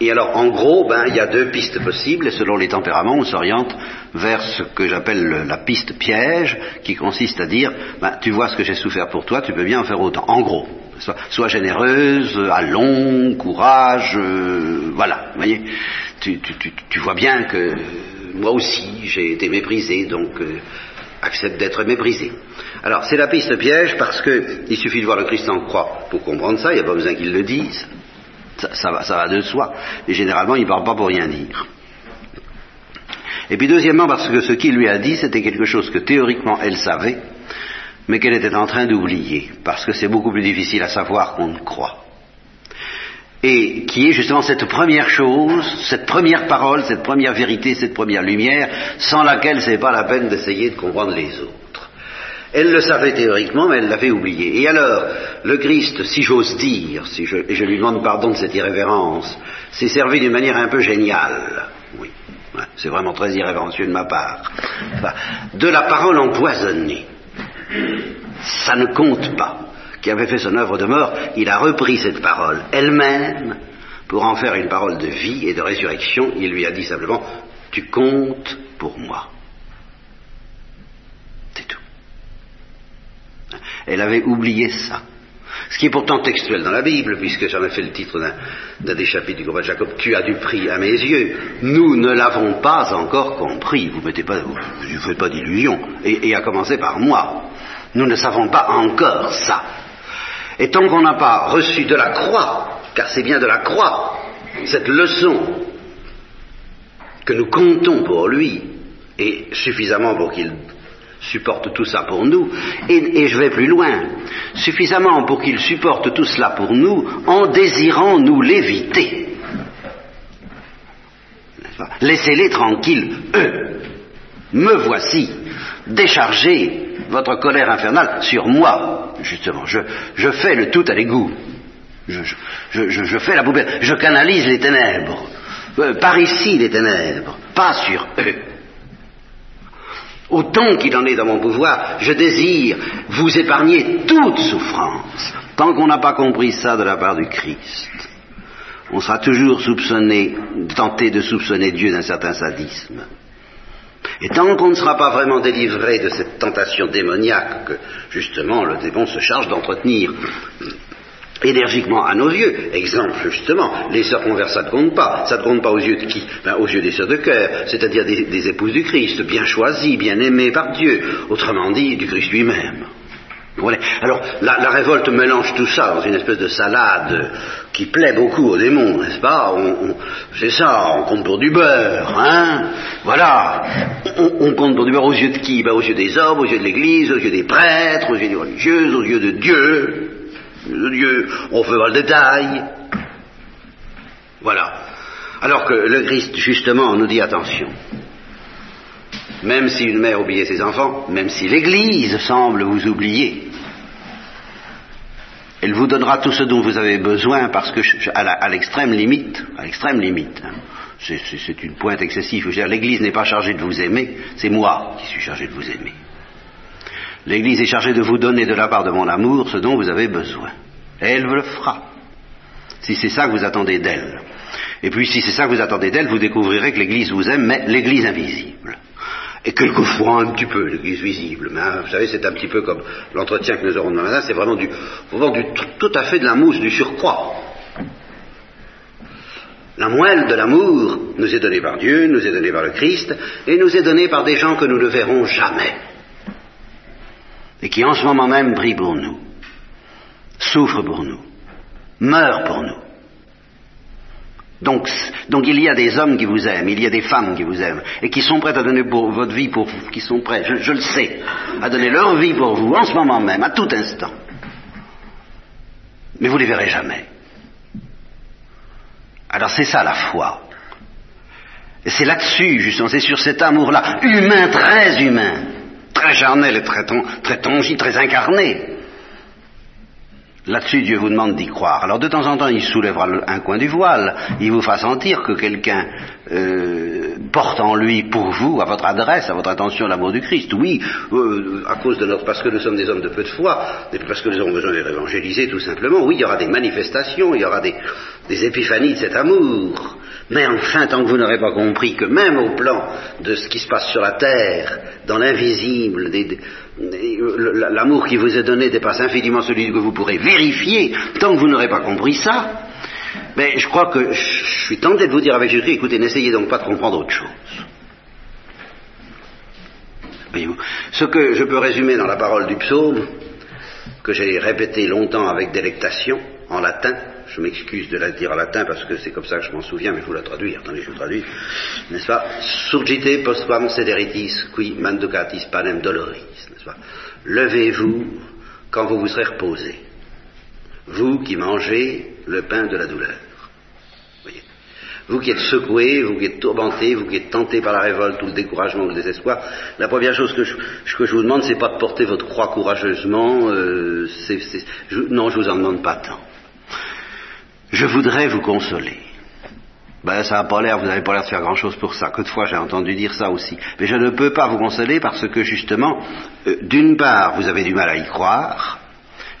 Et alors, en gros, ben, il y a deux pistes possibles, et selon les tempéraments, on s'oriente vers ce que j'appelle la piste piège, qui consiste à dire, ben, tu vois ce que j'ai souffert pour toi, tu peux bien en faire autant. En gros, sois, généreuse, allons, courage, euh, voilà, voyez, tu, vois bien que moi aussi, j'ai été méprisé, donc euh, accepte d'être méprisé. Alors, c'est la piste piège parce qu'il suffit de voir le Christ en croix pour comprendre ça, il n'y a pas besoin qu'il le dise. Ça, va, de soi. Et généralement, il ne parle pas pour rien dire. Et puis deuxièmement, parce que ce qu'il lui a dit, c'était quelque chose que théoriquement elle savait, mais qu'elle était en train d'oublier, parce que c'est beaucoup plus difficile à savoir qu'on ne croit. Et qui est justement cette première chose, cette première parole, cette première vérité, cette première lumière, sans laquelle ce n'est pas la peine d'essayer de comprendre les autres. Elle le savait théoriquement, mais elle l'avait oublié. Et alors, le Christ, si j'ose dire, si je, et je lui demande pardon de cette irrévérence, s'est servi d'une manière un peu géniale. Oui, c'est vraiment très irrévérencieux de ma part. de la parole empoisonnée. Ça ne compte pas. Qui avait fait son œuvre de mort, il a repris cette parole elle-même pour en faire une parole de vie et de résurrection. Il lui a dit simplement, tu comptes pour moi. Elle avait oublié ça. Ce qui est pourtant textuel dans la Bible, puisque j'en ai fait le titre d'un des chapitres du combat de Jacob, tu as du prix à mes yeux. Nous ne l'avons pas encore compris. Vous mettez pas, vous ne faites pas d'illusions. Et, et à commencer par moi. Nous ne savons pas encore ça. Et tant qu'on n'a pas reçu de la croix, car c'est bien de la croix, cette leçon que nous comptons pour lui, et suffisamment pour qu'il supporte tout ça pour nous, et, je vais plus loin, suffisamment pour qu'il supporte tout cela pour nous, en désirant nous l'éviter. Laissez-les tranquilles, eux. Me voici, déchargé votre colère infernale sur moi, justement. Je, fais le tout à l'égout. Je, je, fais la poubelle. Je canalise les ténèbres. Euh, par ici les ténèbres, pas sur eux. Autant qu'il en est dans mon pouvoir, je désire vous épargner toute souffrance. Tant qu'on n'a pas compris ça de la part du Christ, on sera toujours tenté de soupçonner Dieu d'un certain sadisme. Et tant qu'on ne sera pas vraiment délivré de cette tentation démoniaque que justement le démon se charge d'entretenir énergiquement à nos yeux. Exemple, justement, les sœurs converses, ça ne compte pas. Ça ne compte pas aux yeux de qui? Ben, Aux yeux des sœurs de cœur, c'est-à-dire des, épouses du Christ, bien choisies, bien aimées par Dieu, autrement dit, du Christ lui-même. Alors, la, la, révolte mélange tout ça dans une espèce de salade qui plaît beaucoup aux démons, n'est-ce pas? C'est ça, on compte pour du beurre, hein? Voilà. On, on, compte pour du beurre aux yeux de qui? Ben, Aux yeux des hommes, aux yeux de l'Église, aux yeux des prêtres, aux yeux des religieuses, aux yeux de Dieu. Dieu, on fait pas le détail. Voilà. Alors que le Christ, justement, nous dit attention. Même si une mère oubliait ses enfants, même si l'Église semble vous oublier, elle vous donnera tout ce dont vous avez besoin parce que à l'extrême limite, à l'extrême limite, hein, c'est une pointe excessive. L'Église n'est pas chargée de vous aimer, c'est moi qui suis chargé de vous aimer. L'Église est chargée de vous donner de la part de mon amour ce dont vous avez besoin. Et elle vous le fera. Si c'est ça que vous attendez d'elle. Et puis si c'est ça que vous attendez d'elle, vous découvrirez que l'Église vous aime, mais l'Église invisible. Et quelquefois un petit peu l'Église visible. Mais hein, vous savez, c'est un petit peu comme l'entretien que nous aurons demain matin, c'est vraiment du, du, tout à fait de la mousse, du surcroît. La moelle de l'amour nous est donnée par Dieu, nous est donnée par le Christ, et nous est donnée par des gens que nous ne verrons jamais et qui en ce moment même brille pour nous, souffre pour nous, meurt pour nous. Donc, il y a des hommes qui vous aiment, il y a des femmes qui vous aiment, et qui sont prêts à donner votre vie pour vous, qui sont prêts, je, je le sais, à donner leur vie pour vous en ce moment même, à tout instant. Mais vous ne les verrez jamais. Alors c'est ça la foi. Et c'est là-dessus, justement, c'est sur cet amour-là, humain, très humain, très charnel et très, très tangible, très incarné. Là-dessus, Dieu vous demande d'y croire. Alors de temps en temps, il soulèvera un coin du voile, il vous fera sentir que quelqu'un euh, porte en lui pour vous, à votre adresse, à votre attention, l'amour du Christ. Oui, euh, à cause de notre, parce que nous sommes des hommes de peu de foi, et parce que nous avons besoin d'être évangélisés, tout simplement. Oui, il y aura des manifestations, il y aura des, des épiphanies de cet amour. Mais enfin, tant que vous n'aurez pas compris que même au plan de ce qui se passe sur la terre, dans l'invisible, l'amour qui vous est donné dépasse infiniment celui que vous pourrez vérifier, tant que vous n'aurez pas compris ça, mais je crois que je suis tenté de vous dire avec Jésus, écoutez, n'essayez donc pas de comprendre autre chose. Ce que je peux résumer dans la parole du psaume, que j'ai répété longtemps avec délectation, en latin, je m'excuse de la dire en latin parce que c'est comme ça que je m'en souviens, mais il faut la traduire. Attendez, je vous traduis. N'est-ce pas? Surgite postquam sederitis qui manducatis panem doloris. N'est-ce pas? Levez-vous quand vous vous serez reposé. Vous qui mangez le pain de la douleur. Vous qui êtes secoué, vous qui êtes tourmenté, vous qui êtes tenté par la révolte ou le découragement ou le désespoir, la première chose que je, que je vous demande, c'est pas de porter votre croix courageusement. Euh, non, je vous en demande pas tant. Je voudrais vous consoler. Ben, ça n'a pas l'air, vous n'avez pas l'air de faire grand chose pour ça. Que de fois j'ai entendu dire ça aussi. Mais je ne peux pas vous consoler parce que justement, euh, d'une part, vous avez du mal à y croire,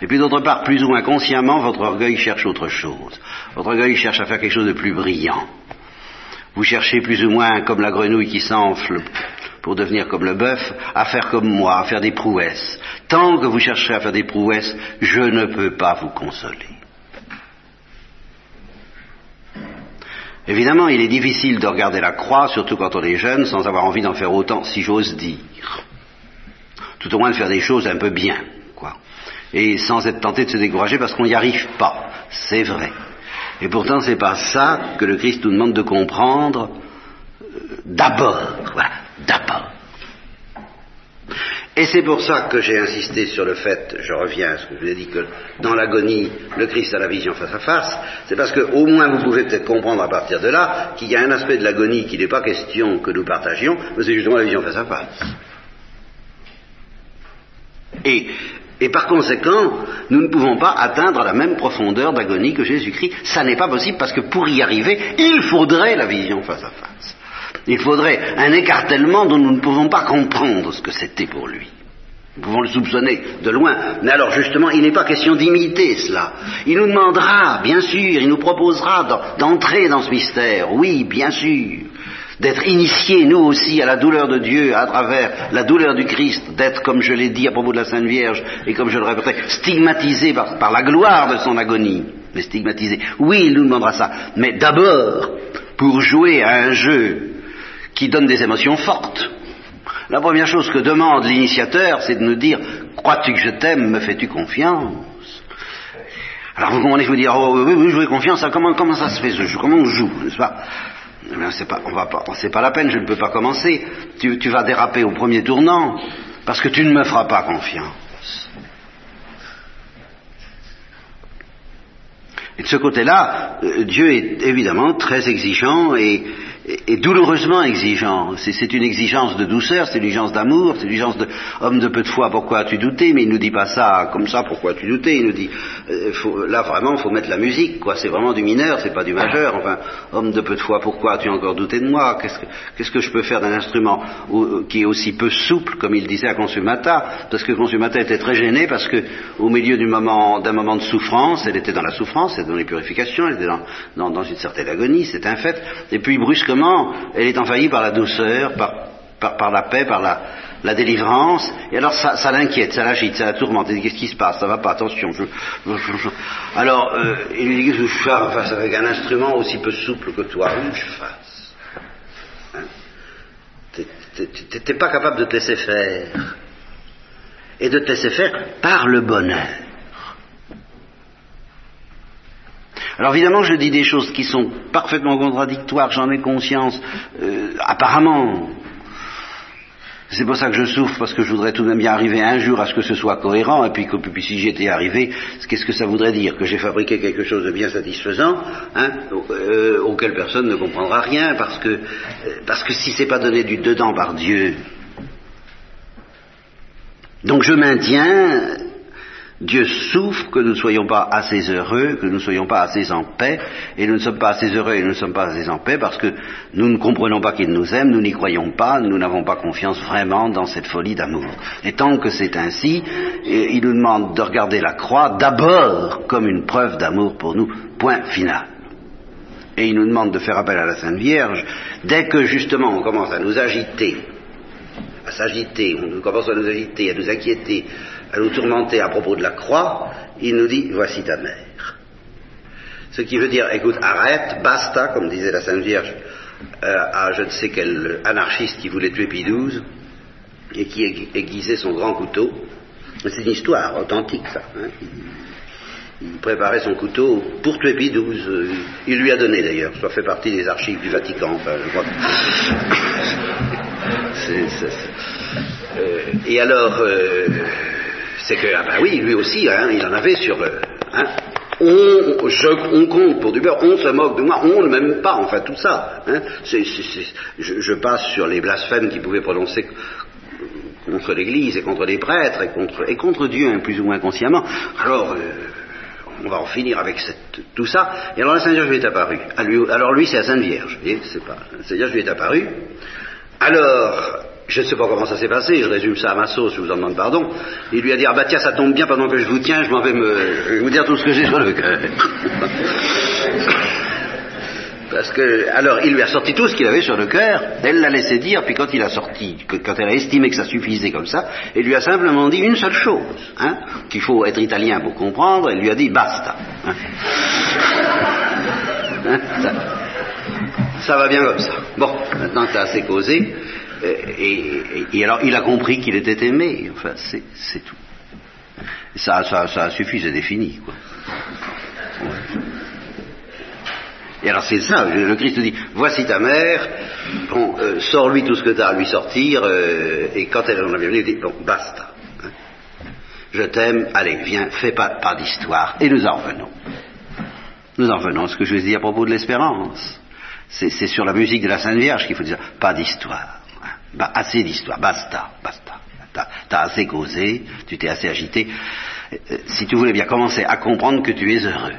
et puis d'autre part, plus ou moins consciemment, votre orgueil cherche autre chose. Votre orgueil cherche à faire quelque chose de plus brillant. Vous cherchez plus ou moins, comme la grenouille qui s'enfle pour devenir comme le bœuf, à faire comme moi, à faire des prouesses. Tant que vous chercherez à faire des prouesses, je ne peux pas vous consoler. Évidemment, il est difficile de regarder la croix, surtout quand on est jeune, sans avoir envie d'en faire autant, si j'ose dire. Tout au moins de faire des choses un peu bien. Et sans être tenté de se décourager parce qu'on n'y arrive pas. C'est vrai. Et pourtant, c'est pas ça que le Christ nous demande de comprendre euh, d'abord. Voilà, d'abord. Et c'est pour ça que j'ai insisté sur le fait, je reviens à ce que je vous ai dit, que dans l'agonie, le Christ a la vision face à face, c'est parce que au moins vous pouvez peut-être comprendre à partir de là qu'il y a un aspect de l'agonie qui n'est pas question que nous partagions, mais c'est justement la vision face à face. Et, et par conséquent, nous ne pouvons pas atteindre la même profondeur d'agonie que Jésus-Christ. Ça n'est pas possible parce que pour y arriver, il faudrait la vision face à face. Il faudrait un écartèlement dont nous ne pouvons pas comprendre ce que c'était pour lui. Nous pouvons le soupçonner de loin. Mais alors justement, il n'est pas question d'imiter cela. Il nous demandera, bien sûr, il nous proposera d'entrer dans ce mystère, oui, bien sûr, d'être initiés nous aussi à la douleur de Dieu à travers la douleur du Christ, d'être, comme je l'ai dit à propos de la Sainte Vierge, et comme je le répéterai, stigmatisés par, la gloire de son agonie. Mais stigmatisés. Oui, il nous demandera ça. Mais d'abord, pour jouer à un jeu qui donne des émotions fortes. La première chose que demande l'initiateur, c'est de nous dire Crois-tu que je t'aime Me fais-tu confiance? Alors vous comprenez, je vous dire Oh oui, oui, jouer confiance, comment, comment ça se fait ce jeu? Comment on joue, n'est-ce pas? Eh bien, c'est va pas, c'est pas la peine, je ne peux pas commencer. Tu, tu vas déraper au premier tournant, parce que tu ne me feras pas confiance. Et de ce côté-là, euh, Dieu est évidemment très exigeant et, et douloureusement exigeant. C'est une exigence de douceur, c'est une exigence d'amour, c'est une exigence de homme de peu de foi, pourquoi as-tu douté? Mais il nous dit pas ça comme ça, pourquoi as-tu douté? Il nous dit, euh, là vraiment, faut mettre la musique, quoi. C'est vraiment du mineur, c'est pas du majeur. Enfin, homme de peu de foi, pourquoi as-tu encore douté de moi? Qu'est-ce que, je peux faire d'un instrument qui est aussi peu souple, comme il disait à Consumata? Parce que Consumata était très gêné parce que au milieu du moment, d'un moment de souffrance, elle était dans la souffrance, elle était dans les purifications, elle était dans, dans, dans une certaine agonie, c'est un fait. Et puis brusquement elle est envahie par la douceur, par, la paix, par la, délivrance, et alors ça, l'inquiète, ça l'agite, ça la tourmente. Qu'est-ce qui se passe? Ça va pas, attention. Alors, euh, il lui dit je fasse avec un instrument aussi peu souple que toi? Oui, je fasse. Hein T'es pas capable de te laisser faire. Et de te laisser faire par le bonheur. Alors évidemment, je dis des choses qui sont parfaitement contradictoires, j'en ai conscience, euh, apparemment. C'est pour ça que je souffre, parce que je voudrais tout de même bien arriver un jour à ce que ce soit cohérent, et puis que puis si j'étais arrivé, qu'est-ce que ça voudrait dire? Que j'ai fabriqué quelque chose de bien satisfaisant, hein, euh, auquel personne ne comprendra rien, parce que, euh, parce que si c'est pas donné du dedans par Dieu. Donc je maintiens Dieu souffre que nous ne soyons pas assez heureux, que nous ne soyons pas assez en paix, et nous ne sommes pas assez heureux et nous ne sommes pas assez en paix parce que nous ne comprenons pas qu'il nous aime, nous n'y croyons pas, nous n'avons pas confiance vraiment dans cette folie d'amour. Et tant que c'est ainsi, il nous demande de regarder la croix d'abord comme une preuve d'amour pour nous, point final. Et il nous demande de faire appel à la Sainte Vierge dès que justement on commence à nous agiter, à s'agiter, on commence à nous agiter, à nous inquiéter, à nous tourmenter à propos de la croix, il nous dit voici ta mère. Ce qui veut dire écoute, arrête, basta, comme disait la Sainte Vierge euh, à je ne sais quel anarchiste qui voulait tuer Pie XII et qui aiguisait son grand couteau. C'est une histoire authentique, ça. Hein. Il, préparait son couteau pour tuer Pie XII. Il lui a donné d'ailleurs, ça fait partie des archives du Vatican. Euh, et alors, euh, c'est que, ah ben oui, lui aussi, hein, il en avait sur le. Hein, on, je, on, compte pour du beurre, on se moque de moi, on ne m'aime pas, enfin tout ça. Hein, je, passe sur les blasphèmes qu'il pouvait prononcer contre l'Église et contre les prêtres et contre, et contre Dieu, hein, plus ou moins consciemment. Alors, euh, on va en finir avec tout ça. Et alors la Sainte Vierge lui est apparue. Alors lui, c'est la Sainte Vierge, vous voyez, c'est pas. La Sainte Vierge lui est apparue. Alors, je ne sais pas comment ça s'est passé, je résume ça à ma sauce, je vous en demande pardon. Il lui a dit, ah bah tiens, ça tombe bien, pendant que je vous tiens, je m'en vais me, vous dire tout ce que j'ai sur le cœur. Parce que, alors, il lui a sorti tout ce qu'il avait sur le cœur, elle l'a laissé dire, puis quand il a sorti, quand elle a estimé que ça suffisait comme ça, il lui a simplement dit une seule chose, hein, qu'il faut être italien pour comprendre, elle lui a dit basta. Hein. Ça, ça, va bien comme ça. Bon, maintenant que tu as assez causé, et, alors il a compris qu'il était aimé, enfin c'est tout. Ça, ça, ça suffit, c'est défini. Quoi. Et alors c'est ça, le Christ dit, voici ta mère, bon, euh, sors-lui tout ce que tu as à lui sortir, euh, et quand elle en a venu, il dit, bon, basta. Hein. Je t'aime, allez, viens, fais pas, d'histoire, et nous en revenons. Nous en revenons à ce que je vous ai dit à propos de l'espérance. C'est sur la musique de la Sainte Vierge qu'il faut dire, pas d'histoire. Bah, assez d'histoire, basta, basta. T'as as assez causé, tu t'es assez agité. Euh, si tu voulais bien commencer à comprendre que tu es heureux.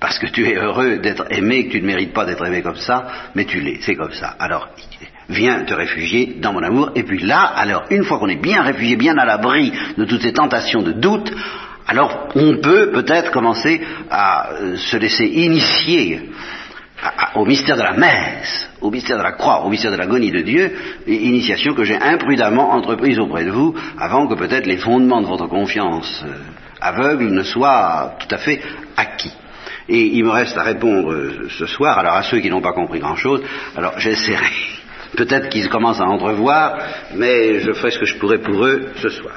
Parce que tu es heureux d'être aimé, que tu ne mérites pas d'être aimé comme ça, mais tu l'es, c'est comme ça. Alors, viens te réfugier dans mon amour, et puis là, alors, une fois qu'on est bien réfugié, bien à l'abri de toutes ces tentations de doute, alors on peut peut-être commencer à euh, se laisser initier au mystère de la messe, au mystère de la croix, au mystère de l'agonie de Dieu, initiation que j'ai imprudemment entreprise auprès de vous, avant que peut-être les fondements de votre confiance euh, aveugle ne soient tout à fait acquis. Et il me reste à répondre euh, ce soir, alors à ceux qui n'ont pas compris grand-chose, alors j'essaierai, peut-être qu'ils commencent à entrevoir, mais je ferai ce que je pourrai pour eux ce soir.